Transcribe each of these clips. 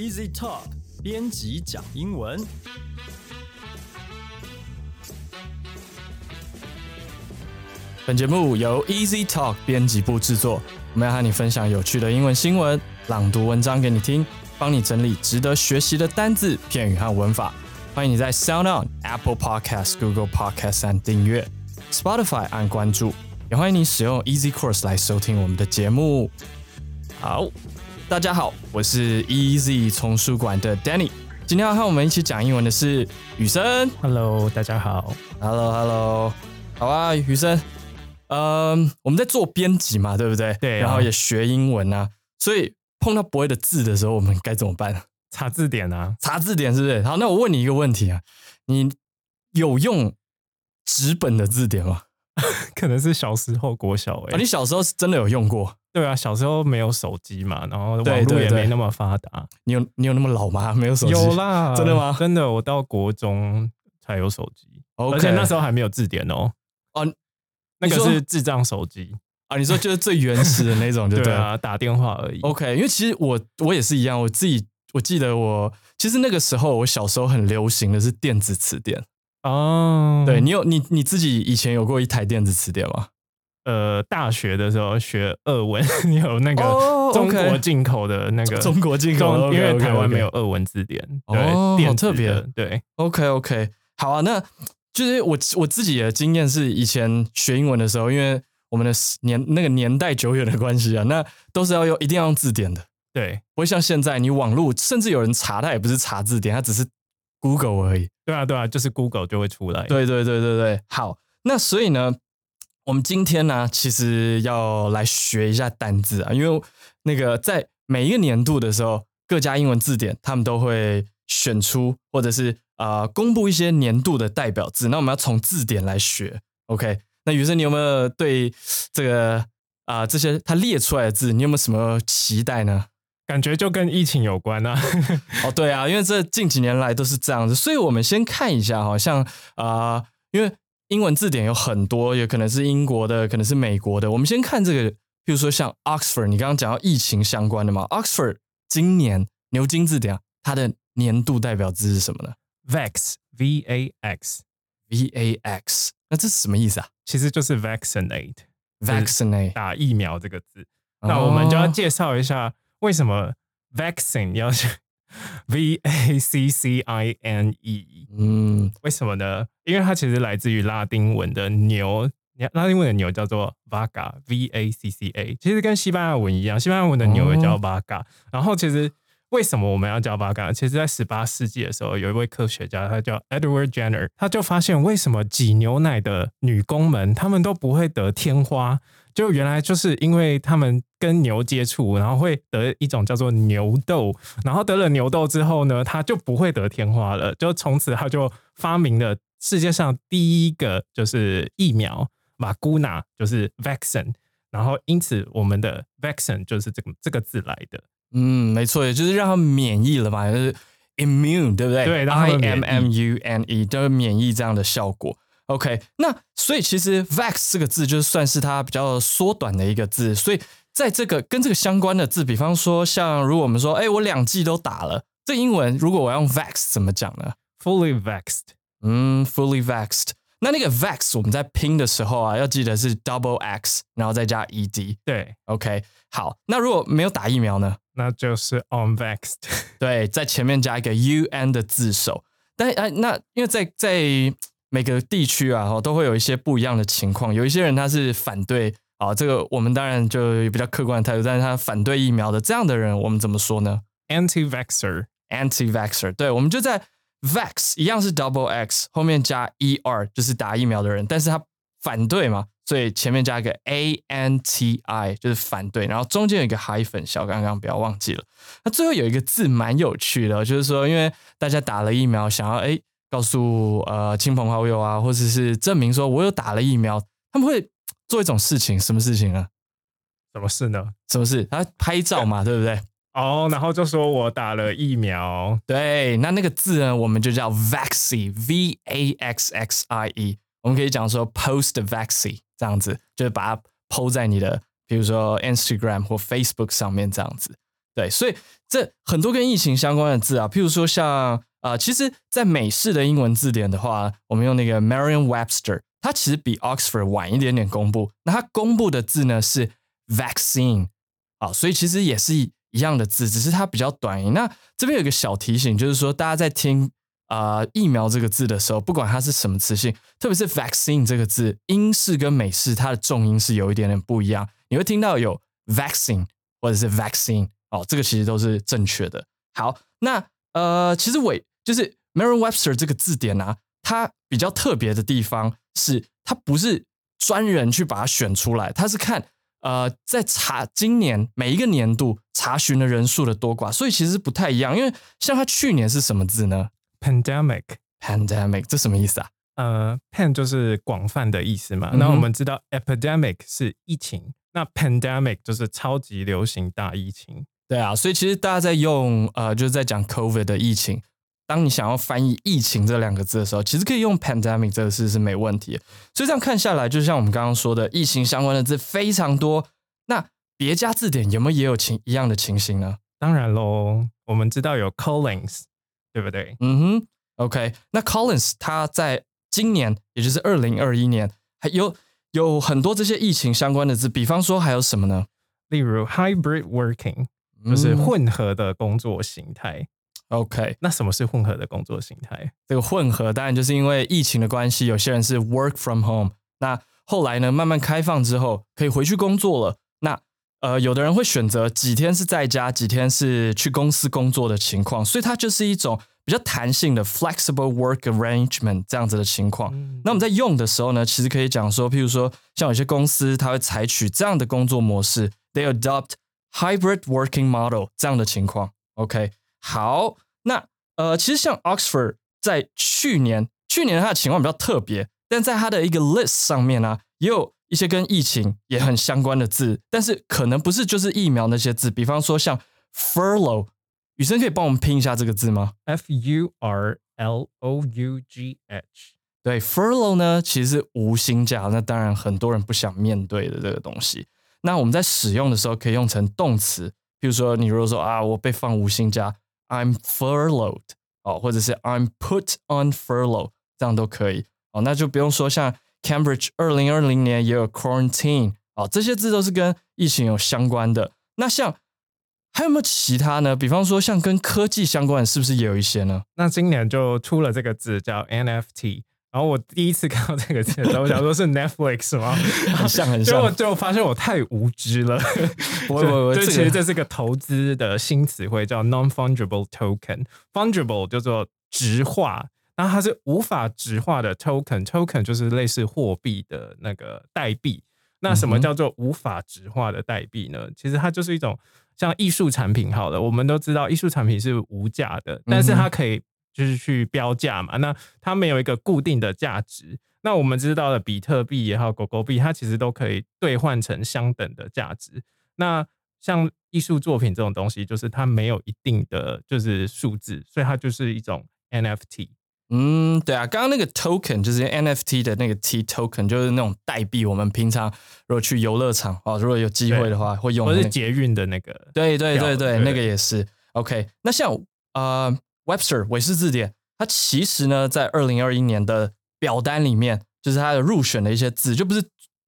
Easy Talk 编辑讲英文。本节目由 Easy Talk 编辑部制作，我们要和你分享有趣的英文新闻，朗读文章给你听，帮你整理值得学习的单字、片语和文法。欢迎你在 Sound On、Apple Podcast、Google Podcast 按订阅，Spotify 按关注，也欢迎你使用 Easy Course 来收听我们的节目。好，大家好，我是 Easy 丛书馆的 Danny。今天要和我们一起讲英文的是雨生。Hello，大家好。Hello，Hello，好啊，雨生。嗯，我们在做编辑嘛，对不对？对啊然后也学英文啊，所以碰到不会的字的时候，我们该怎么办？查字典啊，查字典是不是？好，那我问你一个问题啊，你有用纸本的字典吗？可能是小时候国小哎、啊，你小时候是真的有用过？对啊，小时候没有手机嘛，然后对网络也没那么发达。你有你有那么老吗？没有手机？有啦，真的吗真的，我到国中才有手机 OK 而且那时候还没有字典哦。哦那个是智障手机，啊，你说就是最原始的那种，就。对啊，打电话而已。OK，因为其实我我也是一样，我自己我记得我其实那个时候我小时候很流行的是电子词典。哦，对你有你你自己以前有过一台电子词典吗？呃，大学的时候学俄文，有那个哦中国进口的那个中国进口因为台湾没有俄文字典，哦对，好特别。的对。OK OK，好啊，那就是我我自己的经验是，以前学英文的时候，因为我们的年那个年代久远的关系啊，那都是要用一定要用字典的，对。不会像现在你网络，甚至有人查他也不是查字典，他只是 Google 而已。对啊，对啊，就是 Google 就会出来。对对对对对，好，那所以呢，我们今天呢，其实要来学一下单字啊，因为那个在每一个年度的时候，各家英文字典他们都会选出或者是啊、呃公布一些年度的代表字，那我们要从字典来学。OK，那雨生，你有没有对这个啊、这些他列出来的字，你有没有什么期待呢？感觉就跟疫情有关啊。哦，对啊，因为这近几年来都是这样子，所以我们先看一下，好像啊、因为英文字典有很多，有可能是英国的，可能是美国的。我们先看这个，比如说像 Oxford，你刚刚讲到疫情相关的嘛，Oxford 今年牛津字典啊它的年度代表字是什么呢 Vax V A X？V A X，那这是什么意思啊其实就是 vaccinate？Vaccinate，打疫苗这个字。那我们就要介绍一下为什么 vaccine 要是 V A C C I N E，嗯为什么呢？因为它其实来自于拉丁文的牛，拉丁文的牛叫做 vaca，V A C C A，其实跟西班牙文一样，西班牙文的牛也叫 vaca。然后其实为什么我们要叫 vaca？其实，在十八世纪的时候，有一位科学家，他叫 Edward Jenner，他就发现为什么挤牛奶的女工们，她们都不会得天花。就原来就是因为他们跟牛接触，然后会得一种叫做牛痘，然后得了牛痘之后呢，他就不会得天花了。就从此他就发明了世界上第一个就是疫苗马姑娜，就是 vaccine。然后因此我们的 vaccine 就是这个这个字来的。嗯，没错，也就是让他们免疫了嘛，就是 immune，对不对？对，I M 疫 M U N E，就是免疫这样的效果。OK，那所以其实 vax 这个字就算是它比较缩短的一个字，所以在这个跟这个相关的字，比方说像如果我们说，哎，我两剂都打了，这英文如果我要用 vax 怎么讲呢？fully vaxed，嗯，fully vaxed。那那个 vax 我们在拼的时候啊，要记得是 double x，然后再加 ed。对，OK，好，那如果没有打疫苗呢？那就是 unvaxed。对，在前面加一个 un 的字首。但哎，那因为在在每个地区啊，哦，都会有一些不一样的情况。有一些人他是反对啊，这个我们当然就有比较客观的态度，但是他反对疫苗的这样的人，我们怎么说呢 anti-vaxxer，？anti-vaxxer。对，我们就在 vax 一样是 double x 后面加 er，就是打疫苗的人，但是他反对嘛，所以前面加一个 anti，就是反对，然后中间有一个 hyphen 小刚刚不要忘记了。那最后有一个字蛮有趣的，就是说，因为大家打了疫苗，想要哎告诉呃亲朋好友啊，或者是证明说我有打了疫苗，他们会做一种事情，什么事情呢？什么事呢？什么事？他拍照嘛，对不对？哦，然后就说我打了疫苗，对，那那个字呢，我们就叫 vaxi，v a x x i e。我们可以讲说 post vaxi 这样子，就是把它 PO 在你的，比如说 Instagram 或 Facebook 上面这样子。对，所以这很多跟疫情相关的字啊，譬如说像啊，其实，在美式的英文字典的话，我们用那个 Merriam-Webster，它其实比 Oxford 晚一点点公布。那它公布的字呢是 vaccine，啊，所以其实也是一样的字，只是它比较短音。那这边有个小提醒，就是说大家在听啊疫苗这个字的时候，不管它是什么词性，特别是 vaccine 这个字，英式跟美式它的重音是有一点点不一样。你会听到有 vaccine 或者是 vaccine，哦，这个其实都是正确的。好，那呃，其实尾就是 Merriam-Webster 这个字典啊，它比较特别的地方是，它不是专人去把它选出来，它是看呃，在查今年每一个年度查询的人数的多寡，所以其实不太一样。因为像它去年是什么字呢？Pandemic，Pandemic，这什么意思啊？呃，pan 就是广泛的意思嘛。那我们知道 epidemic 是疫情，那 pandemic 就是超级流行大疫情。对啊，所以其实大家在用呃，就是在讲 COVID 的疫情。当你想要翻译“疫情”这两个字的时候，其实可以用 “pandemic” 这个字是没问题。所以这样看下来，就像我们刚刚说的，疫情相关的字非常多。那别家字典有没有也有情一样的情形呢？当然喽，我们知道有 Collins，对不对？嗯哼，OK。那 Collins 它在今年，也就是二零二一年，还有有很多这些疫情相关的字，比方说还有什么呢？例如 hybrid working，就是混合的工作形态。OK，那什么是混合的工作形态？这个混合当然就是因为疫情的关系，有些人是 work from home。那后来呢，慢慢开放之后，可以回去工作了。那呃，有的人会选择几天是在家，几天是去公司工作的情况，所以它就是一种比较弹性的 flexible work arrangement 这样子的情况。那我们在用的时候呢，其实可以讲说，譬如说，像有些公司它会采取这样的工作模式，they adopt hybrid working model 这样的情况。OK。好，那呃，其实像 Oxford 在去年，去年它的情况比较特别，但在它的一个 list 上面呢，也有一些跟疫情也很相关的字，但是可能不是就是疫苗那些字，比方说像 furlough，雨生可以帮我们拼一下这个字吗？F U R L O U G H。对，furlough 呢其实是无薪假，那当然很多人不想面对的这个东西。那我们在使用的时候可以用成动词，比如说你如果说啊，我被放无薪假。I'm furloughed 哦，或者是 I'm put on furlough，这样都可以哦。那就不用说像 Cambridge 二零二零年也有 quarantine 哦，这些字都是跟疫情有相关的。那像还有没有其他呢？比方说像跟科技相关的，是不是也有一些呢？那今年就出了这个字叫 NFT。然后我第一次看到这个字的时候，我想说是 Netflix 吗？很像很像，结果就发现我太无知了。不会不会，这其实这是个投资的新词汇，叫 non-fungible token。fungible 叫做直化，然后它是无法直化的 token，token 就是类似货币的那个代币。那什么叫做无法直化的代币呢？其实它就是一种像艺术产品。好了，我们都知道艺术产品是无价的，但是它可以。就是去标价嘛，那它没有一个固定的价值。那我们知道的比特币也好，狗狗币，它其实都可以兑换成相等的价值。那像艺术作品这种东西，就是它没有一定的就是数字，所以它就是一种 NFT。嗯，对啊，刚刚那个 token 就是 NFT 的那个 T token，就是那种代币。我们平常如果去游乐场哦，如果有机会的话会用。或是捷运的那个。对对对对，那个也是 OK。那像呃。Webster 韦氏字典，它其实呢，在二零二一年的表单里面，就是它的入选的一些字，就不是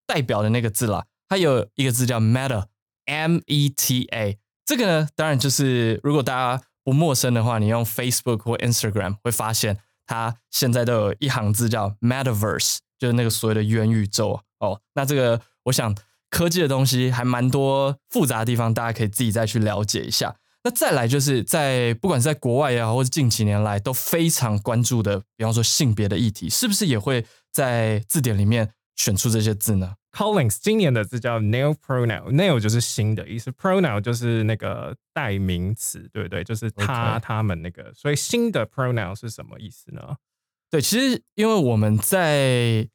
代表的那个字啦。它有一个字叫 Meta，M E T A。这个呢，当然就是如果大家不陌生的话，你用 Facebook 或 Instagram 会发现，它现在都有一行字叫 Metaverse，就是那个所谓的元宇宙哦。那这个，我想科技的东西还蛮多复杂的地方，大家可以自己再去了解一下。那再来就是在不管是在国外也好，或者近几年来都非常关注的，比方说性别的议题，是不是也会在字典里面选出这些字呢？Collins 今年的字叫 Nail Pronoun，Nail 就是新的意思，Pronoun 就是那个代名词，对不对？就是他、他们那个，所以新的 Pronoun 是什么意思呢？对，其实因为我们在。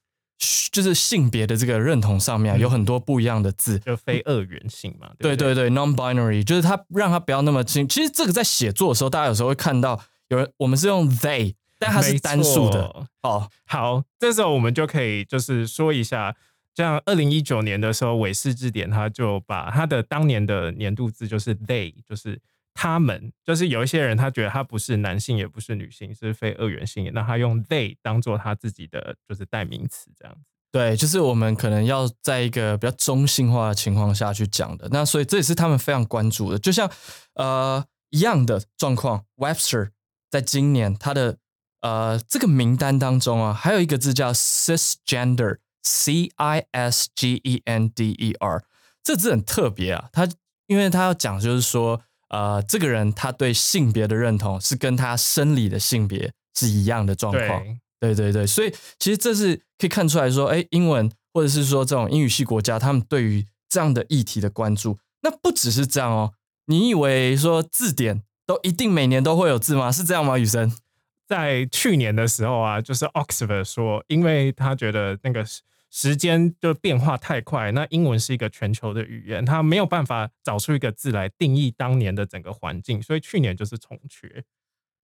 就是性别的这个认同上面有很多不一样的字，就非二元性嘛。对对对，non-binary，就是它让它不要那么清。其实这个在写作的时候，大家有时候会看到有人，我们是用 they，但它是单数的。哦，好，这时候我们就可以就是说一下，像二零一九年的时候，韦氏字典它就把它的当年的年度字就是 they，就是他们，就是有一些人他觉得他不是男性也不是女性，是非二元性，那他用 they 当做他自己的就是代名词这样子。对，就是我们可能要在一个比较中性化的情况下去讲的。那所以这也是他们非常关注的。就像呃一样的状况，Webster 在今年他的呃这个名单当中啊，还有一个字叫 cisgender。C I S G E N D E R，这字很特别啊。他因为他要讲，就是说，呃，这个人他对性别的认同是跟他生理的性别是一样的状况。对对对，所以其实这是可以看出来说，哎，英文或者是说这种英语系国家，他们对于这样的议题的关注，那不只是这样哦。你以为说字典都一定每年都会有字吗？是这样吗？雨生在去年的时候啊，就是 Oxford 说，因为他觉得那个。时间就变化太快，那英文是一个全球的语言，它没有办法找出一个字来定义当年的整个环境，所以去年就是重缺。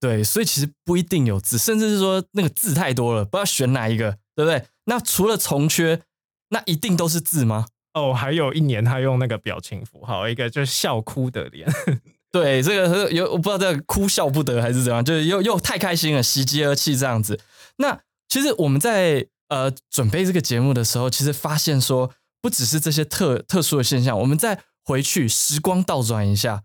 对，所以其实不一定有字，甚至是说那个字太多了，不知道选哪一个，对不对？那除了重缺，那一定都是字吗？哦，还有一年他用那个表情符号，一个就是笑哭的脸。对，这个有我不知道这个哭笑不得还是怎样，就是又又太开心了，喜极而泣这样子。那其实我们在。呃，准备这个节目的时候，其实发现说，不只是这些特特殊的现象，我们再回去时光倒转一下，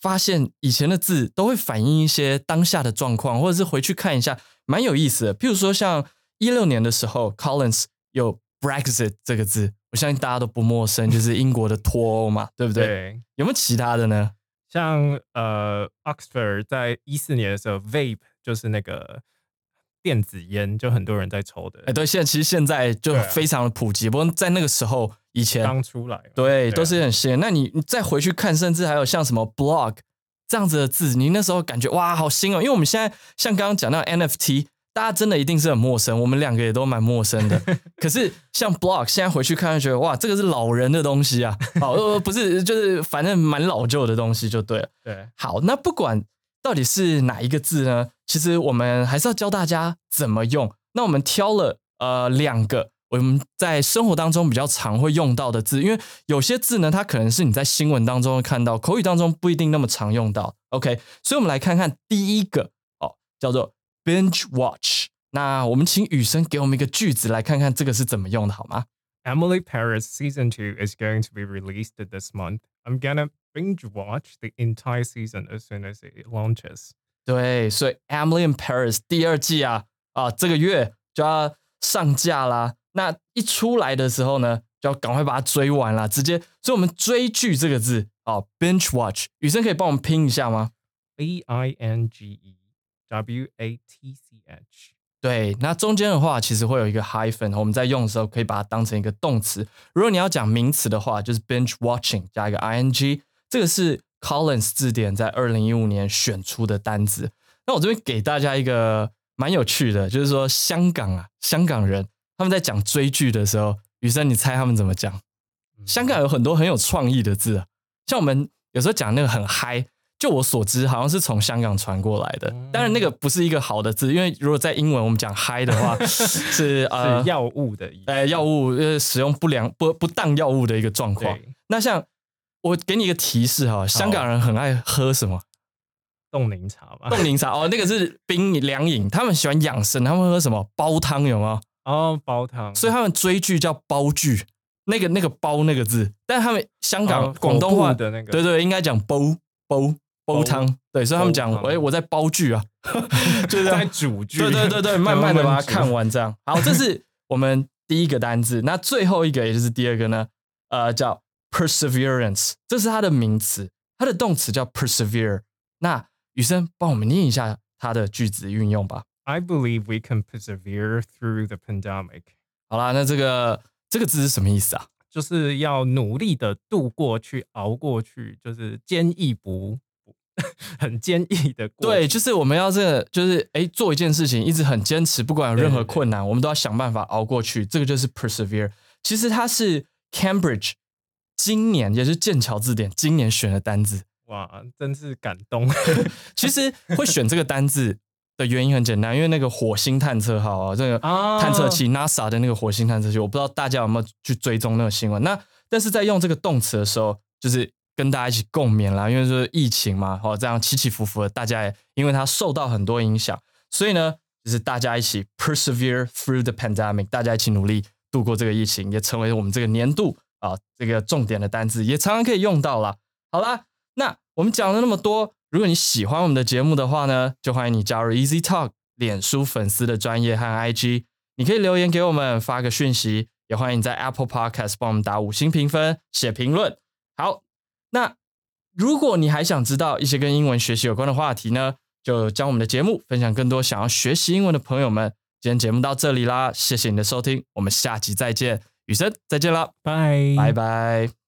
发现以前的字都会反映一些当下的状况，或者是回去看一下，蛮有意思的。譬如说，像一六年的时候，Collins 有 Brexit 这个字，我相信大家都不陌生，就是英国的脱欧嘛，对不对？有没有其他的呢？像呃，Oxford 在一四年的时候，Vape 就是那个。电子烟就很多人在抽的，哎，对，现在其实现在就非常的普及，不过在那个时候以前刚出来，对，都是很新。那你你再回去看，甚至还有像什么 blog 这样子的字，你那时候感觉哇，好新哦！因为我们现在像刚刚讲到 NFT，大家真的一定是很陌生，我们两个也都蛮陌生的。可是像 blog，现在回去看，就觉得哇，这个是老人的东西啊，哦，不是，就是反正蛮老旧的东西就对了。对，好，那不管。到底是哪一个字呢？其实我们还是要教大家怎么用。那我们挑了呃两个我们在生活当中比较常会用到的字，因为有些字呢，它可能是你在新闻当中会看到，口语当中不一定那么常用到。OK，所以我们来看看第一个哦，叫做 binge watch。那我们请雨生给我们一个句子来看看这个是怎么用的，好吗？Emily Paris season two is going to be released this month. I'm gonna binge watch the entire season as soon as it launches。对，所以《Emily in Paris》第二季啊啊，这个月就要上架啦。那一出来的时候呢，就要赶快把它追完了，直接。所以我们追剧这个字啊，binge watch，雨生可以帮我们拼一下吗？B I N G E W A T C H。对，那中间的话其实会有一个 hyphen，我们在用的时候可以把它当成一个动词。如果你要讲名词的话，就是 binge watching 加一个 ing。这个是 Collins 字典在二零一五年选出的单字。那我这边给大家一个蛮有趣的，就是说香港啊，香港人他们在讲追剧的时候，雨生你猜他们怎么讲？香港有很多很有创意的字啊，像我们有时候讲那个很嗨。就我所知，好像是从香港传过来的。当然，那个不是一个好的字，因为如果在英文我们讲嗨的话，是呃药物的，呃药物呃使用不良不不当药物的一个状况。那像我给你一个提示哈，香港人很爱喝什么？冻柠茶吧？冻柠茶 哦，那个是冰凉饮，他们喜欢养生，他们喝什么？煲汤有吗？哦，煲汤。所以他们追剧叫煲剧，那个那个煲那个字，但他们香港广东话的那个，对对，应该讲煲煲。煲汤，对，所以他们讲，哎，我在煲剧啊，就是在煮剧，对对对对，慢慢的把它看完，这样。好，这是我们第一个单字，那最后一个也就是第二个呢，呃，叫 perseverance，这是它的名词，它的动词叫 persevere。那雨生帮我们念一下它的句子运用吧。I believe we can persevere through the pandemic。好啦，那这个这个字是什么意思啊？就是要努力的度过去，熬过去，就是坚毅不。很坚毅的，对，就是我们要这个，就是哎，做一件事情一直很坚持，不管有任何困难，我们都要想办法熬过去。这个就是 persevere。其实它是 Cambridge 今年，也是剑桥字典今年选的单字。哇，真是感动。其实会选这个单字的原因很简单，因为那个火星探测号啊，这个啊探测器 NASA 的那个火星探测器，我不知道大家有没有去追踪那个新闻。那但是在用这个动词的时候，就是跟大家一起共勉啦，因为就是疫情嘛，哦，这样起起伏伏的，大家也因为它受到很多影响，所以呢，就是大家一起 persevere through the pandemic，大家一起努力度过这个疫情，也成为我们这个年度啊这个重点的单字，也常常可以用到啦。好啦，那我们讲了那么多，如果你喜欢我们的节目的话呢，就欢迎你加入 Easy Talk 脸书粉丝的专业和 IG，你可以留言给我们，发个讯息，也欢迎你在 Apple Podcast 帮我们打五星评分、写评论。好，那如果你还想知道一些跟英文学习有关的话题呢，就将我们的节目分享更多想要学习英文的朋友们。今天节目到这里啦，谢谢你的收听，我们下集再见，雨生再见了，拜拜拜。